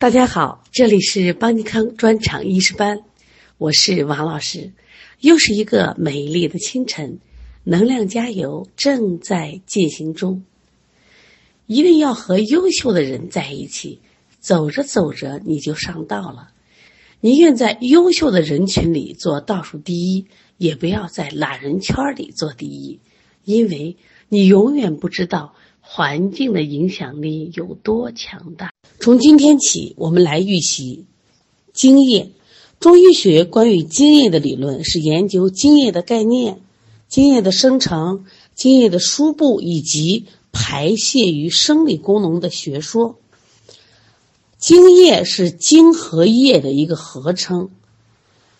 大家好，这里是邦尼康专场医师班，我是王老师。又是一个美丽的清晨，能量加油正在进行中。一定要和优秀的人在一起，走着走着你就上道了。宁愿在优秀的人群里做倒数第一，也不要在懒人圈里做第一，因为你永远不知道环境的影响力有多强大。从今天起，我们来预习精液。中医学关于精液的理论是研究精液的概念、精液的生成、精液的输布以及排泄与生理功能的学说。精液是精和液的一个合称，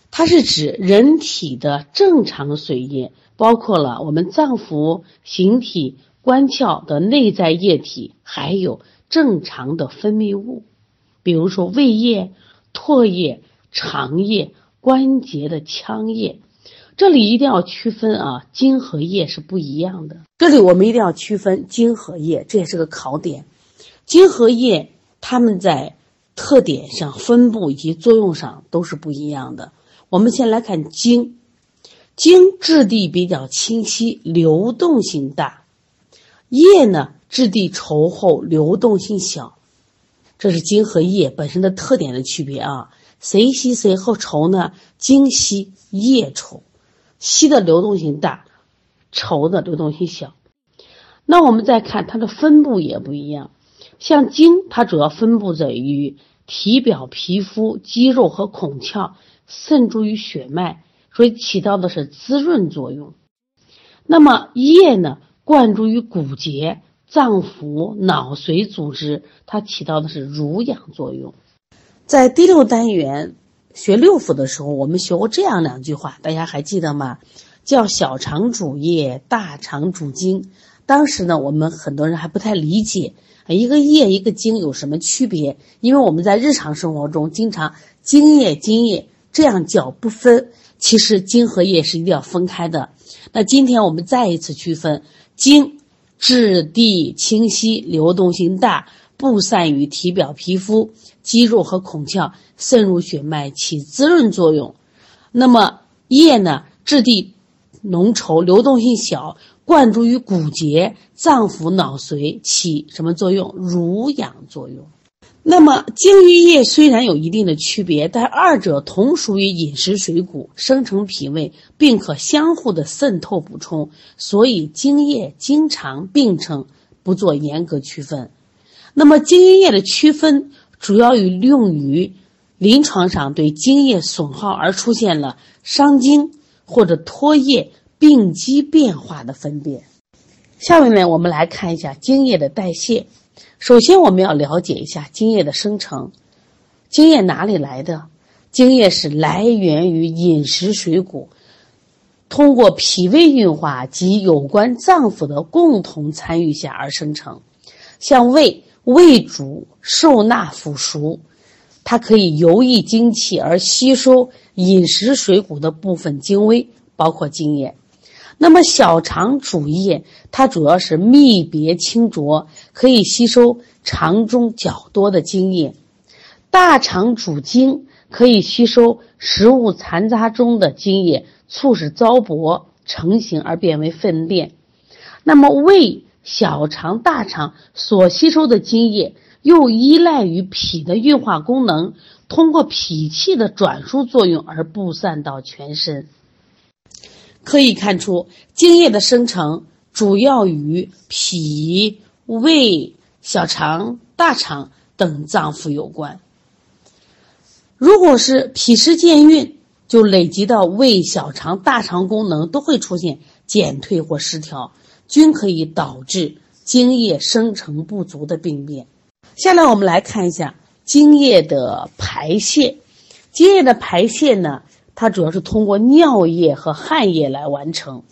它是指人体的正常水液，包括了我们脏腑、形体、关窍的内在液体，还有正常的分泌物，比如说胃液、唾液、肠液、关节的腔液。这里一定要区分啊，精和液是不一样的。这里我们一定要区分精和液，这也是个考点。精和液。它们在特点上、分布以及作用上都是不一样的。我们先来看精，精质地比较清晰，流动性大；液呢，质地稠厚，流动性小。这是精和液本身的特点的区别啊。谁稀谁厚稠呢？精稀，液稠，稀的流动性大，稠的流动性小。那我们再看它的分布也不一样。像精，它主要分布在于体表皮肤、肌肉和孔窍，渗注于血脉，所以起到的是滋润作用。那么液呢，灌注于骨节、脏腑、脑髓组织，它起到的是濡养作用。在第六单元学六腑的时候，我们学过这样两句话，大家还记得吗？叫小肠主液，大肠主精。当时呢，我们很多人还不太理解。一个液一个精有什么区别？因为我们在日常生活中经常精液精液这样叫不分，其实精和液是一定要分开的。那今天我们再一次区分：精质地清晰，流动性大，布散于体表皮肤、肌肉和孔窍，渗入血脉，起滋润作用。那么液呢，质地浓稠，流动性小。灌注于骨节、脏腑、脑髓，起什么作用？濡养作用。那么精与液虽然有一定的区别，但二者同属于饮食水谷，生成脾胃，并可相互的渗透补充，所以精液经常并称，不做严格区分。那么精液的区分，主要于用于临床上对精液损耗而出现了伤精或者脱液。病机变化的分辨。下面呢，我们来看一下精液的代谢。首先，我们要了解一下精液的生成。精液哪里来的？精液是来源于饮食水谷，通过脾胃运化及有关脏腑的共同参与下而生成。像胃，胃主受纳腐熟，它可以游溢精气而吸收饮食水谷的部分精微，包括精液。那么小肠主液，它主要是泌别清浊，可以吸收肠中较多的精液；大肠主精，可以吸收食物残渣中的精液，促使糟粕成型而变为粪便。那么胃、小肠、大肠所吸收的精液，又依赖于脾的运化功能，通过脾气的转输作用而布散到全身。可以看出，精液的生成主要与脾、胃、小肠、大肠等脏腑有关。如果是脾湿健运，就累积到胃、小肠、大肠功能都会出现减退或失调，均可以导致精液生成不足的病变。下来我们来看一下精液的排泄。精液的排泄呢？它主要是通过尿液和汗液来完成。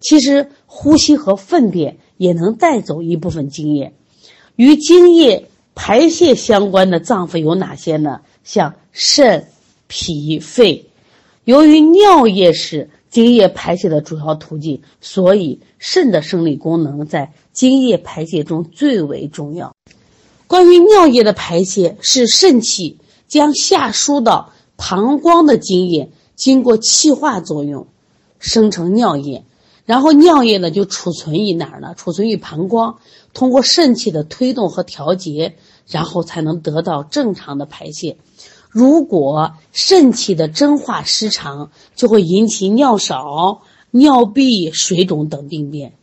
其实呼吸和粪便也能带走一部分精液。与精液排泄相关的脏腑有哪些呢？像肾、脾、肺。由于尿液是精液排泄的主要途径，所以肾的生理功能在精液排泄中最为重要。关于尿液的排泄，是肾气将下输到膀胱的精液经过气化作用，生成尿液，然后尿液呢就储存于哪儿呢？储存于膀胱，通过肾气的推动和调节，然后才能得到正常的排泄。如果肾气的蒸化失常，就会引起尿少、尿闭、水肿等病变。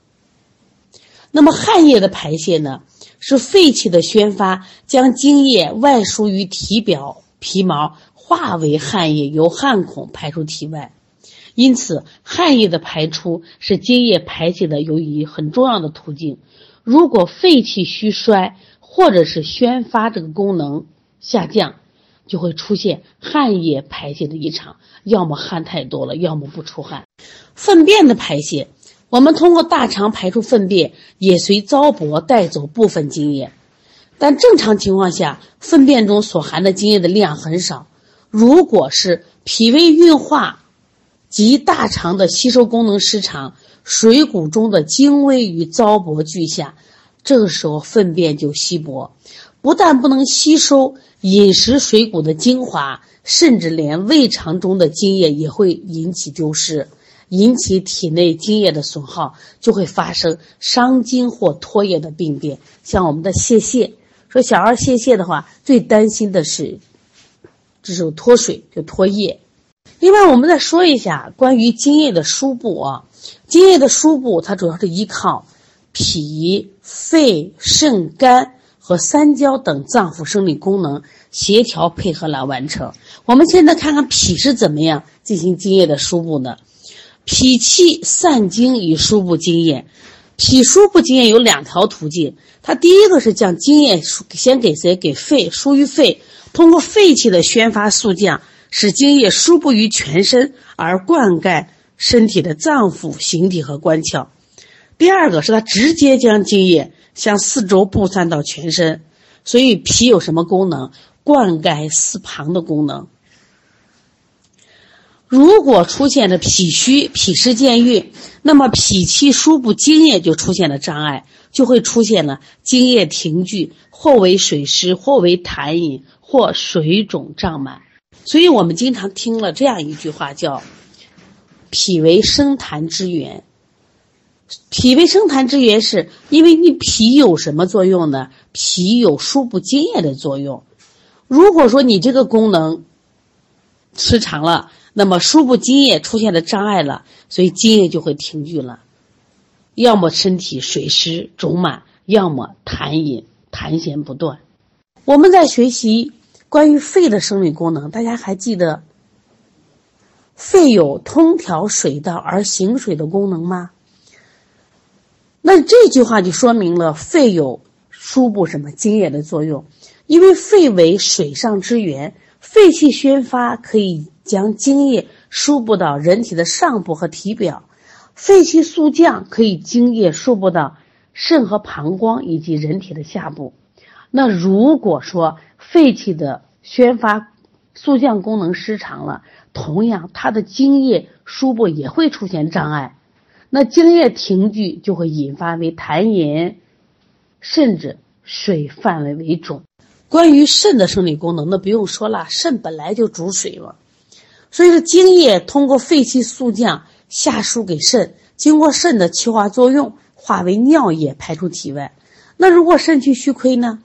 那么汗液的排泄呢，是肺气的宣发，将津液外输于体表皮毛，化为汗液，由汗孔排出体外。因此，汗液的排出是津液排泄的由于很重要的途径。如果肺气虚衰，或者是宣发这个功能下降，就会出现汗液排泄的异常，要么汗太多了，要么不出汗。粪便的排泄。我们通过大肠排出粪便，也随糟粕带走部分津液，但正常情况下，粪便中所含的津液的量很少。如果是脾胃运化及大肠的吸收功能失常，水谷中的精微与糟粕俱下，这个时候粪便就稀薄，不但不能吸收饮食水谷的精华，甚至连胃肠中的津液也会引起丢失。引起体内津液的损耗，就会发生伤津或脱液的病变。像我们的泄泻，说小儿泄泻的话，最担心的是这种脱水就脱液。另外，我们再说一下关于津液的输布啊，津液的输布它主要是依靠脾、肺、肾、肝和三焦等脏腑生理功能协调配合来完成。我们现在看看脾是怎么样进行津液的输布呢？脾气散精与输布津液，脾输布津液有两条途径。它第一个是将津液输先给谁？给肺，输于肺，通过肺气的宣发速降，使津液输布于全身，而灌溉身体的脏腑、形体和官窍。第二个是它直接将津液向四周布散到全身。所以脾有什么功能？灌溉四旁的功能。如果出现了脾虚、脾湿健运，那么脾气输布津液就出现了障碍，就会出现了津液停聚，或为水湿，或为痰饮，或水肿胀满。所以我们经常听了这样一句话，叫“脾为生痰之源”。脾为生痰之源，是因为你脾有什么作用呢？脾有输布津液的作用。如果说你这个功能失常了，那么输布津液出现了障碍了，所以津液就会停聚了，要么身体水湿肿满，要么痰饮痰涎不断。我们在学习关于肺的生理功能，大家还记得肺有通调水道而行水的功能吗？那这句话就说明了肺有输布什么津液的作用，因为肺为水上之源，肺气宣发可以。将津液输布到人体的上部和体表，肺气速降可以津液输布到肾和膀胱以及人体的下部。那如果说肺气的宣发速降功能失常了，同样它的精液输布也会出现障碍。那精液停聚就会引发为痰饮，甚至水范围为肿。关于肾的生理功能，那不用说了，肾本来就主水嘛。所以说，精液通过肺气速降下输给肾，经过肾的气化作用，化为尿液排出体外。那如果肾气虚亏呢，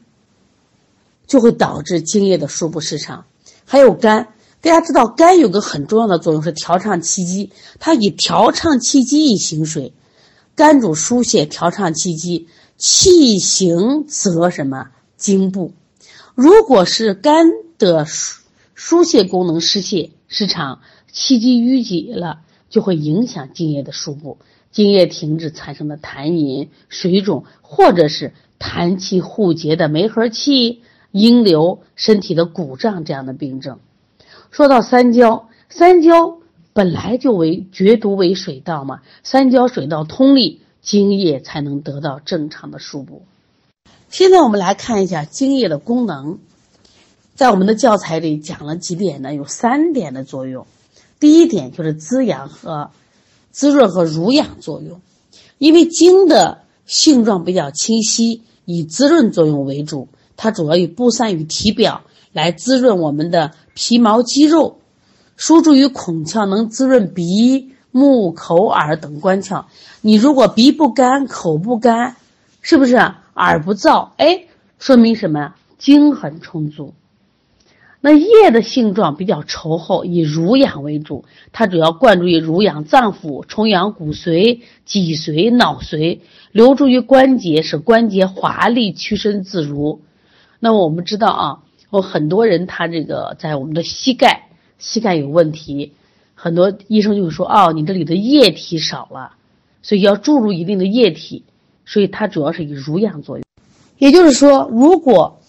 就会导致精液的输布失常。还有肝，大家知道肝有个很重要的作用是调畅气机，它以调畅气机以行水。肝主疏泄，调畅气机，气行则什么经布。如果是肝的疏疏泄功能失泄。失常，气机淤积了，就会影响精液的输布，精液停滞产生的痰饮、水肿，或者是痰气互结的梅核气、阴流、身体的鼓胀这样的病症。说到三焦，三焦本来就为厥毒为水道嘛，三焦水道通利，精液才能得到正常的输布。现在我们来看一下精液的功能。在我们的教材里讲了几点呢？有三点的作用。第一点就是滋养和滋润和濡养作用，因为精的性状比较清晰，以滋润作用为主，它主要以布散于体表，来滋润我们的皮毛肌肉，输注于孔窍，能滋润鼻、目、口、耳等官窍。你如果鼻不干、口不干，是不是耳不燥？哎，说明什么？精很充足。那叶的性状比较稠厚，以濡养为主，它主要灌注于濡养脏腑，充养骨髓、脊髓、脑髓，留注于关节，使关节华丽、屈伸自如。那么我们知道啊，有很多人他这个在我们的膝盖，膝盖有问题，很多医生就会说，哦，你这里的液体少了，所以要注入一定的液体，所以它主要是以濡养作用。也就是说，如果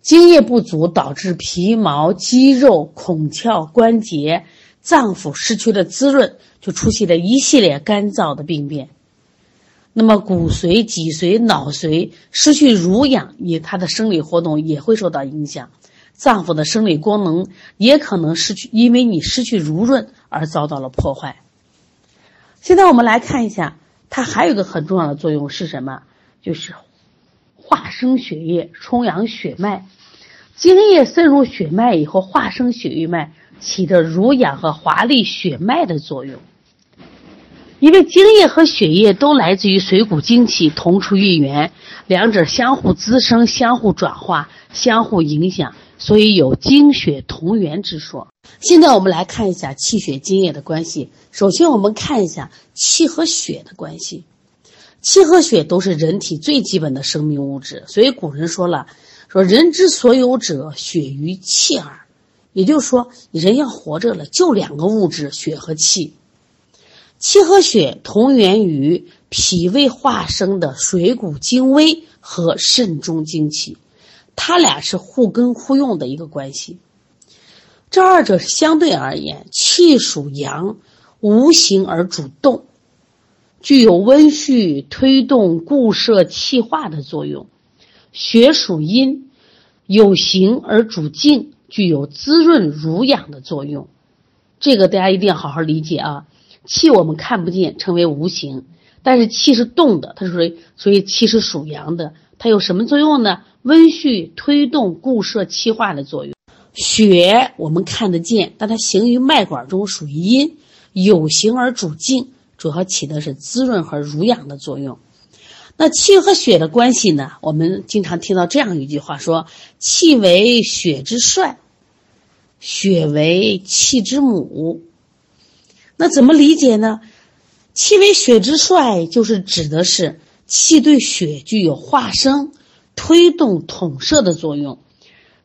津液不足导致皮毛、肌肉、孔窍、关节、脏腑失去了滋润，就出现了一系列干燥的病变。那么骨髓、脊髓、脑髓失去濡养，也它的生理活动也会受到影响，脏腑的生理功能也可能失去，因为你失去濡润而遭到了破坏。现在我们来看一下，它还有一个很重要的作用是什么？就是化生血液，充养血脉。精液渗入血脉以后，化生血液脉，起着濡养和华丽血脉的作用。因为精液和血液都来自于水谷精气，同出一源，两者相互滋生、相互转化、相互影响，所以有精血同源之说。现在我们来看一下气血精液的关系。首先，我们看一下气和血的关系。气和血都是人体最基本的生命物质，所以古人说了。说人之所有者，血与气耳。也就是说，人要活着了，就两个物质，血和气。气和血同源于脾胃化生的水谷精微和肾中精气，它俩是互根互用的一个关系。这二者相对而言，气属阳，无形而主动，具有温煦、推动、固摄、气化的作用。血属阴，有形而主静，具有滋润濡养的作用。这个大家一定要好好理解啊！气我们看不见，称为无形，但是气是动的，它是属于所以气是属阳的。它有什么作用呢？温煦、推动、固摄、气化的作用。血我们看得见，但它行于脉管中，属于阴，有形而主静，主要起的是滋润和濡养的作用。那气和血的关系呢？我们经常听到这样一句话说：“气为血之帅，血为气之母。”那怎么理解呢？气为血之帅，就是指的是气对血具有化生、推动、统摄的作用。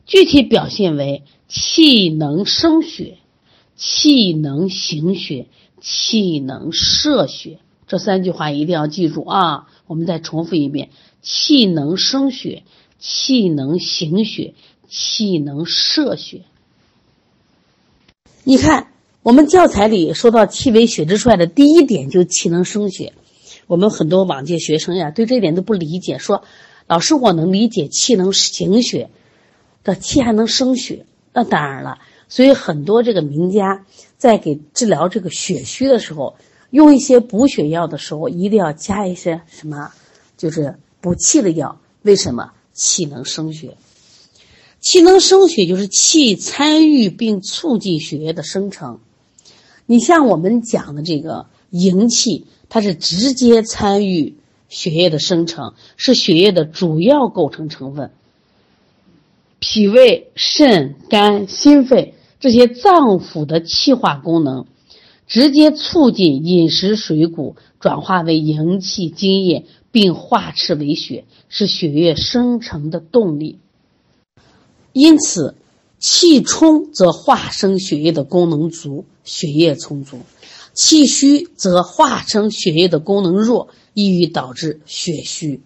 具体表现为气能生血，气能行血，气能摄血。这三句话一定要记住啊！我们再重复一遍：气能生血，气能行血，气能摄血。你看，我们教材里说到气为血之帅的第一点就气能生血。我们很多往届学生呀，对这一点都不理解，说老师我能理解气能行血，这气还能生血，那当然了。所以很多这个名家在给治疗这个血虚的时候。用一些补血药的时候，一定要加一些什么？就是补气的药。为什么？气能生血，气能生血就是气参与并促进血液的生成。你像我们讲的这个营气，它是直接参与血液的生成，是血液的主要构成成分。脾胃、肾、肝、心肺这些脏腑的气化功能。直接促进饮食水谷转化为营气津液，并化赤为血，是血液生成的动力。因此，气充则化生血液的功能足，血液充足；气虚则化生血液的功能弱，易于导致血虚。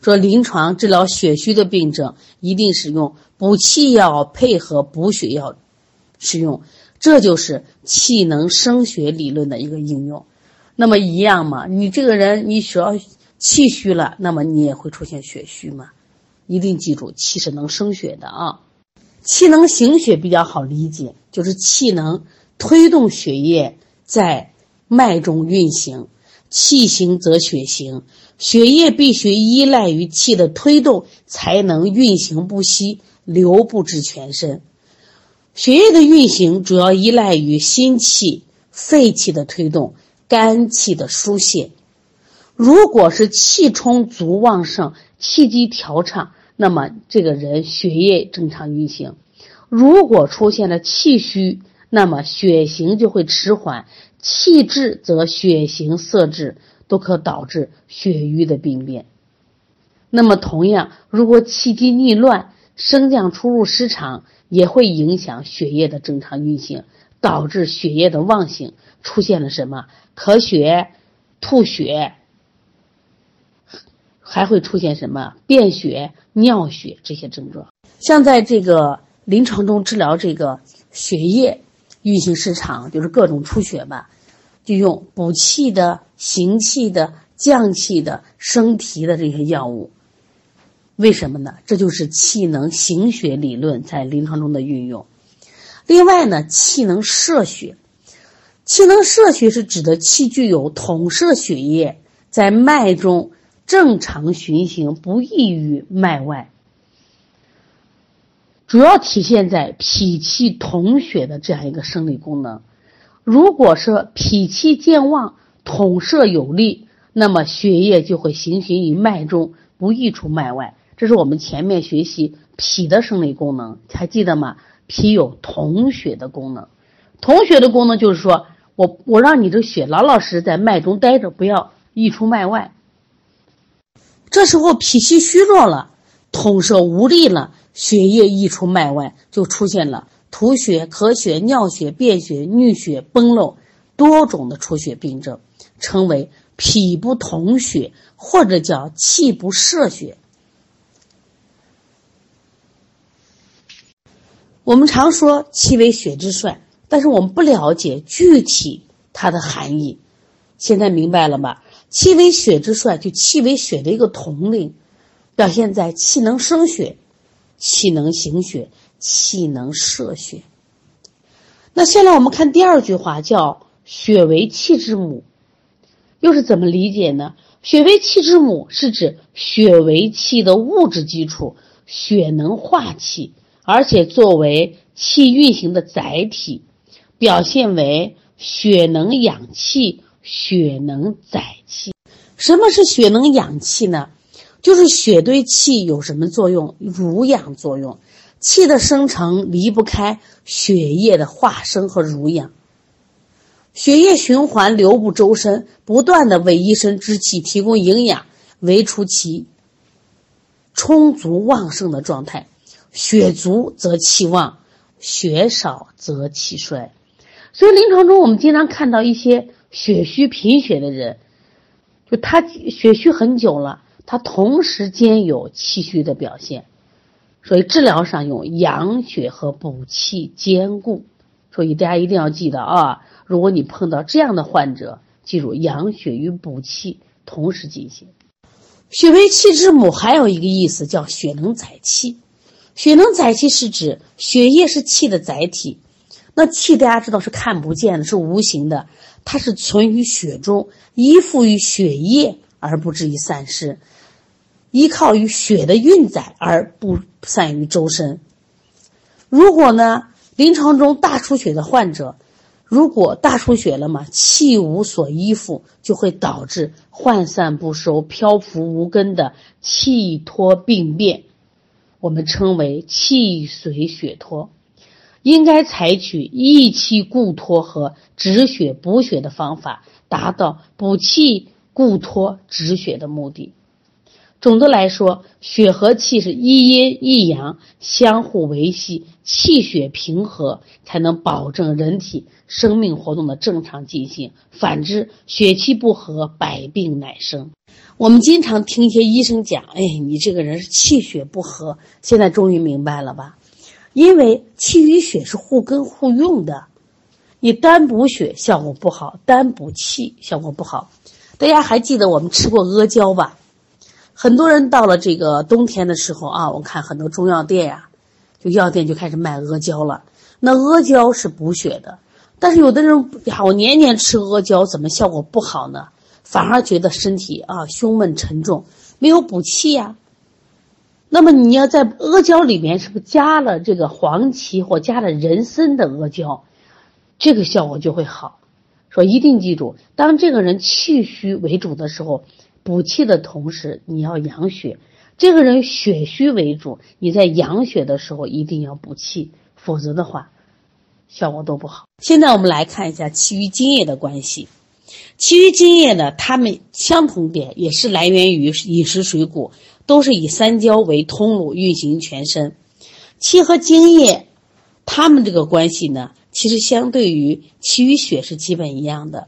说临床治疗血虚的病症，一定使用补气药配合补血药使用。这就是气能生血理论的一个应用，那么一样嘛？你这个人你需要气虚了，那么你也会出现血虚嘛？一定记住，气是能生血的啊。气能行血比较好理解，就是气能推动血液在脉中运行，气行则血行，血液必须依赖于气的推动，才能运行不息，流布至全身。血液的运行主要依赖于心气、肺气的推动，肝气的疏泄。如果是气充足旺盛，气机调畅，那么这个人血液正常运行；如果出现了气虚，那么血行就会迟缓。气滞则血行色滞，都可导致血瘀的病变。那么，同样，如果气机逆乱，升降出入失常，也会影响血液的正常运行，导致血液的旺盛，出现了什么咳血、吐血，还会出现什么便血、尿血这些症状。像在这个临床中治疗这个血液。运行失常就是各种出血吧，就用补气的、行气的、降气的、升提的这些药物。为什么呢？这就是气能行血理论在临床中的运用。另外呢，气能摄血，气能摄血是指的气具有统摄血液，在脉中正常循行，不易于脉外。主要体现在脾气统血的这样一个生理功能。如果说脾气健旺、统摄有力，那么血液就会行循于脉中，不溢出脉外。这是我们前面学习脾的生理功能，还记得吗？脾有统血的功能，统血的功能就是说我我让你这血老老实实在脉中待着，不要溢出脉外。这时候脾气虚弱了，统摄无力了。血液溢出脉外，就出现了吐血、咳血、尿血、便血、衄血、崩漏多种的出血病症，称为脾不统血，或者叫气不摄血。我们常说气为血之帅，但是我们不了解具体它的含义。现在明白了吧？气为血之帅，就气为血的一个统领，表现在气能生血。气能行血，气能摄血。那现在我们看第二句话，叫“血为气之母”，又是怎么理解呢？“血为气之母”是指血为气的物质基础，血能化气，而且作为气运行的载体，表现为血能养气，血能载。什么是血能养气呢？就是血对气有什么作用？濡养作用。气的生成离不开血液的化生和濡养。血液循环流布周身，不断的为一身之气提供营养，维持其充足旺盛的状态。血足则气旺，血少则气衰。所以临床中我们经常看到一些血虚贫血的人，就他血虚很久了。他同时兼有气虚的表现，所以治疗上用养血和补气兼顾。所以大家一定要记得啊，如果你碰到这样的患者，记住养血与补气同时进行。血为气之母，还有一个意思叫血能载气。血能载气是指血液是气的载体。那气大家知道是看不见的，是无形的，它是存于血中，依附于血液而不至于散失。依靠于血的运载而不散于周身。如果呢，临床中大出血的患者，如果大出血了嘛，气无所依附，就会导致涣散不收、漂浮无根的气脱病变，我们称为气随血脱。应该采取益气固脱和止血补血的方法，达到补气固脱止血的目的。总的来说，血和气是一阴一阳，相互维系，气血平和，才能保证人体生命活动的正常进行。反之，血气不和，百病乃生。我们经常听一些医生讲：“哎，你这个人是气血不和。”现在终于明白了吧？因为气与血是互根互用的，你单补血效果不好，单补气效果不好。大家还记得我们吃过阿胶吧？很多人到了这个冬天的时候啊，我看很多中药店呀，就药店就开始卖阿胶了。那阿胶是补血的，但是有的人呀，我年年吃阿胶，怎么效果不好呢？反而觉得身体啊胸闷沉重，没有补气呀。那么你要在阿胶里面是不是加了这个黄芪或加了人参的阿胶，这个效果就会好。说一定记住，当这个人气虚为主的时候，补气的同时你要养血；这个人血虚为主，你在养血的时候一定要补气，否则的话效果都不好。现在我们来看一下其余津液的关系。其余津液呢，它们相同点也是来源于饮食水谷。都是以三焦为通路运行全身，气和津液，它们这个关系呢，其实相对于气与血是基本一样的。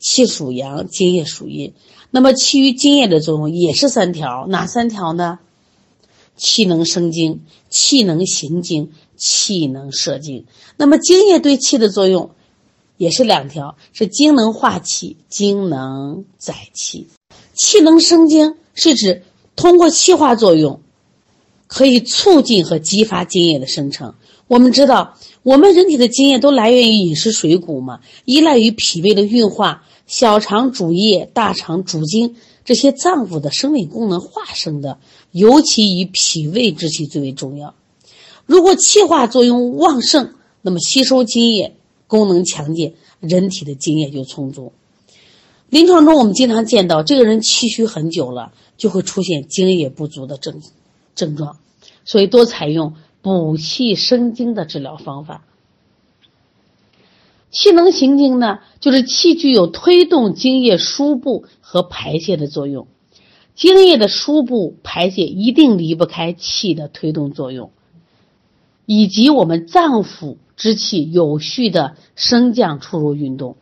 气属阳，津液属阴。那么气与津液的作用也是三条，哪三条呢？气能生精，气能行精，气能摄精。那么精液对气的作用也是两条，是精能化气，精能载气。气能生精是指。通过气化作用，可以促进和激发津液的生成。我们知道，我们人体的津液都来源于饮食水谷嘛，依赖于脾胃的运化，小肠主液，大肠主精，这些脏腑的生理功能化生的，尤其以脾胃之气最为重要。如果气化作用旺盛，那么吸收津液功能强健，人体的津液就充足。临床中，我们经常见到这个人气虚很久了。就会出现精液不足的症症状，所以多采用补气生精的治疗方法。气能行经呢，就是气具有推动精液输布和排泄的作用。精液的输布排泄一定离不开气的推动作用，以及我们脏腑之气有序的升降出入运动。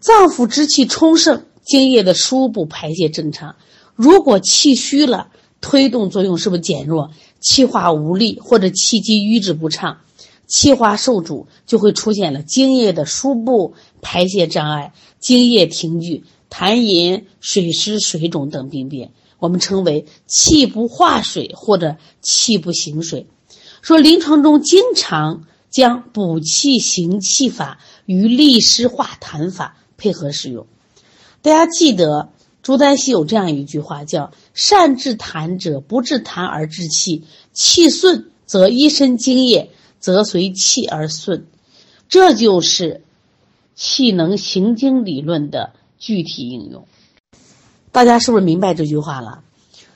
脏腑之气充盛，精液的输布排泄正常。如果气虚了，推动作用是不是减弱？气化无力或者气机瘀滞不畅，气化受阻，就会出现了精液的输布排泄障碍、精液停聚、痰饮、水湿、水肿等病变，我们称为气不化水或者气不行水。说临床中经常将补气行气法与利湿化痰法配合使用，大家记得。朱丹溪有这样一句话，叫“善治痰者，不治痰而治气；气顺则一身精液则随气而顺”，这就是气能行经理论的具体应用。大家是不是明白这句话了？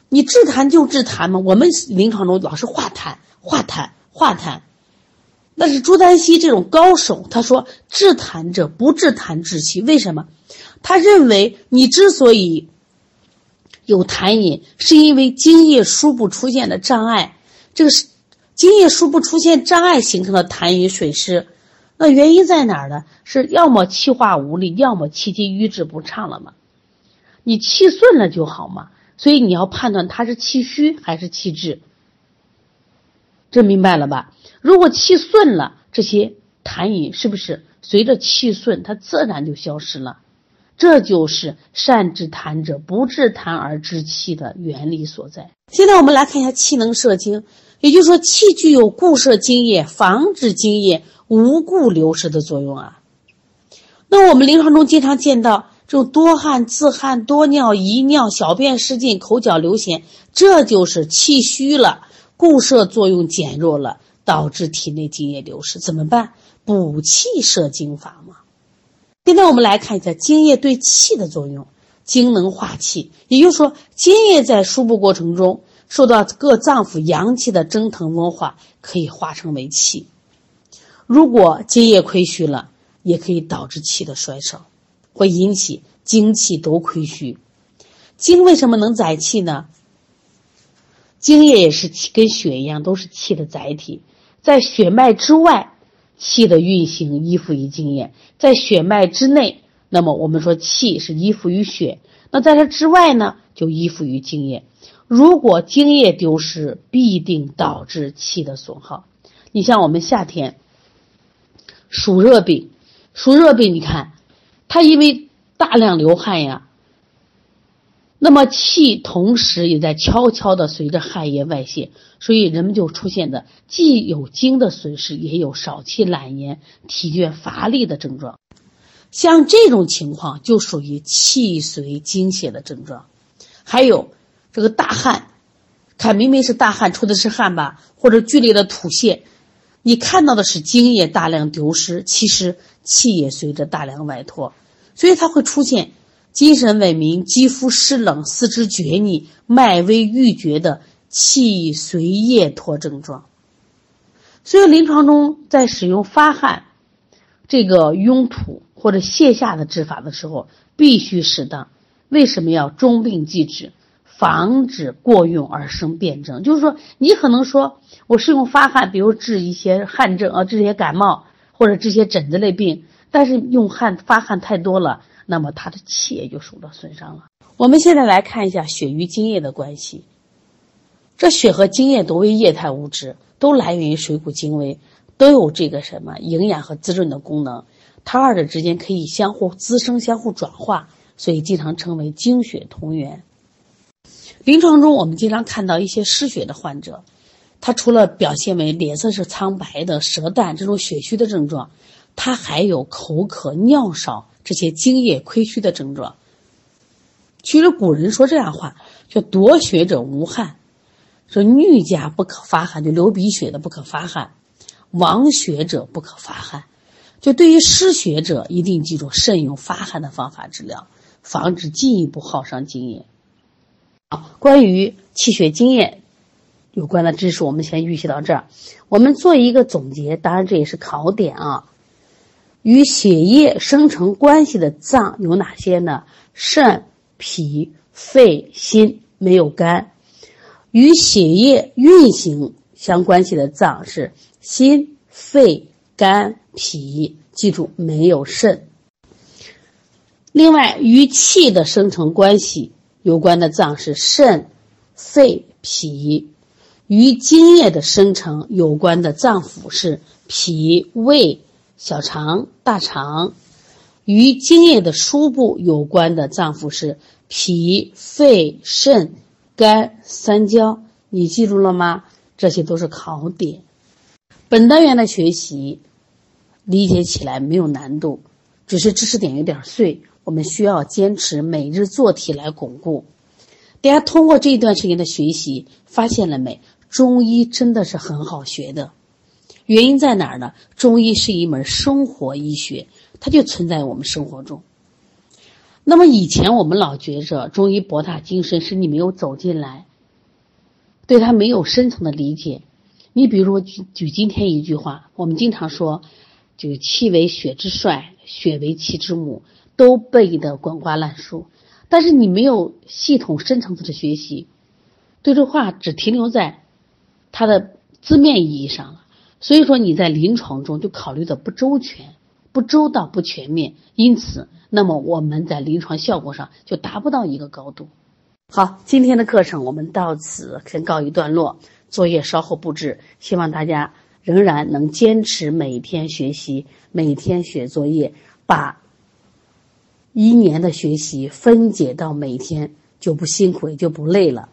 你治痰就治痰嘛，我们临床中老是化痰、化痰、化痰。但是朱丹溪这种高手，他说治痰者不治痰治气，为什么？他认为你之所以有痰饮，是因为津液输布出现的障碍。这个是津液输布出现障碍形成的痰饮水湿。那原因在哪儿呢？是要么气化无力，要么气机瘀滞不畅了嘛？你气顺了就好嘛。所以你要判断它是气虚还是气滞。这明白了吧？如果气顺了，这些痰饮是不是随着气顺，它自然就消失了？这就是善治痰者不治痰而治气的原理所在。现在我们来看一下气能摄精，也就是说气具有固摄精液、防止精液无故流失的作用啊。那我们临床中经常见到这种多汗、自汗、多尿、遗尿、小便失禁、口角流涎，这就是气虚了，固摄作用减弱了，导致体内精液流失。怎么办？补气摄精法嘛。现在我们来看一下津液对气的作用。精能化气，也就是说，津液在输布过程中受到各脏腑阳气的蒸腾温化，可以化成为气。如果津液亏虚了，也可以导致气的衰少，会引起精气都亏虚。精为什么能载气呢？精液也是气跟血一样，都是气的载体，在血脉之外。气的运行依附于精液，在血脉之内，那么我们说气是依附于血；那在它之外呢，就依附于精液。如果精液丢失，必定导致气的损耗。你像我们夏天暑热病，暑热病，你看它因为大量流汗呀。那么气同时也在悄悄的随着汗液外泄，所以人们就出现的既有精的损失，也有少气懒言、体倦乏力的症状。像这种情况就属于气随精血的症状。还有这个大汗，看明明是大汗出的是汗吧，或者剧烈的吐泻，你看到的是精液大量丢失，其实气也随着大量外脱，所以它会出现精神萎靡、肌肤湿冷、四肢厥逆、脉微欲绝的气随液脱症状。所以临床中在使用发汗、这个拥吐或者泻下的治法的时候，必须适当。为什么要中病即止，防止过用而生变证？就是说，你可能说我是用发汗，比如治一些汗症啊，治一些感冒或者治些疹子类病，但是用汗发汗太多了，那么他的气也就受到损伤了。我们现在来看一下血与津液的关系。这血和津液都为液态物质。都来源于水谷精微，都有这个什么营养和滋润的功能，它二者之间可以相互滋生、相互转化，所以经常称为精血同源。临床中，我们经常看到一些失血的患者，他除了表现为脸色是苍白的、舌淡这种血虚的症状，他还有口渴、尿少这些精液亏虚的症状。其实古人说这样话，叫夺血者无汗。说女家不可发汗，就流鼻血的不可发汗；亡血者不可发汗。就对于失血者，一定记住慎用发汗的方法治疗，防止进一步耗伤津液。好，关于气血津液有关的知识，我们先预习到这儿。我们做一个总结，当然这也是考点啊。与血液生成关系的脏有哪些呢？肾、脾、肺、心，没有肝。与血液运行相关系的脏是心、肺、肝、脾，记住没有肾。另外，与气的生成关系有关的脏是肾、肺、脾；与津液的生成有关的脏腑是脾、胃、小肠、大肠；与津液的输布有关的脏腑是脾、肺、肾。肝、三焦，你记住了吗？这些都是考点。本单元的学习理解起来没有难度，只是知识点有点碎，我们需要坚持每日做题来巩固。大家通过这一段时间的学习，发现了没？中医真的是很好学的。原因在哪儿呢？中医是一门生活医学，它就存在我们生活中。那么以前我们老觉着中医博大精深，是你没有走进来，对他没有深层的理解。你比如说举举今天一句话，我们经常说，就气为血之帅，血为气之母，都背得滚瓜烂熟，但是你没有系统深层次的学习，对这话只停留在它的字面意义上了。所以说你在临床中就考虑的不周全。不周到、不全面，因此，那么我们在临床效果上就达不到一个高度。好，今天的课程我们到此先告一段落，作业稍后布置，希望大家仍然能坚持每天学习，每天写作业，把一年的学习分解到每天，就不辛苦也就不累了。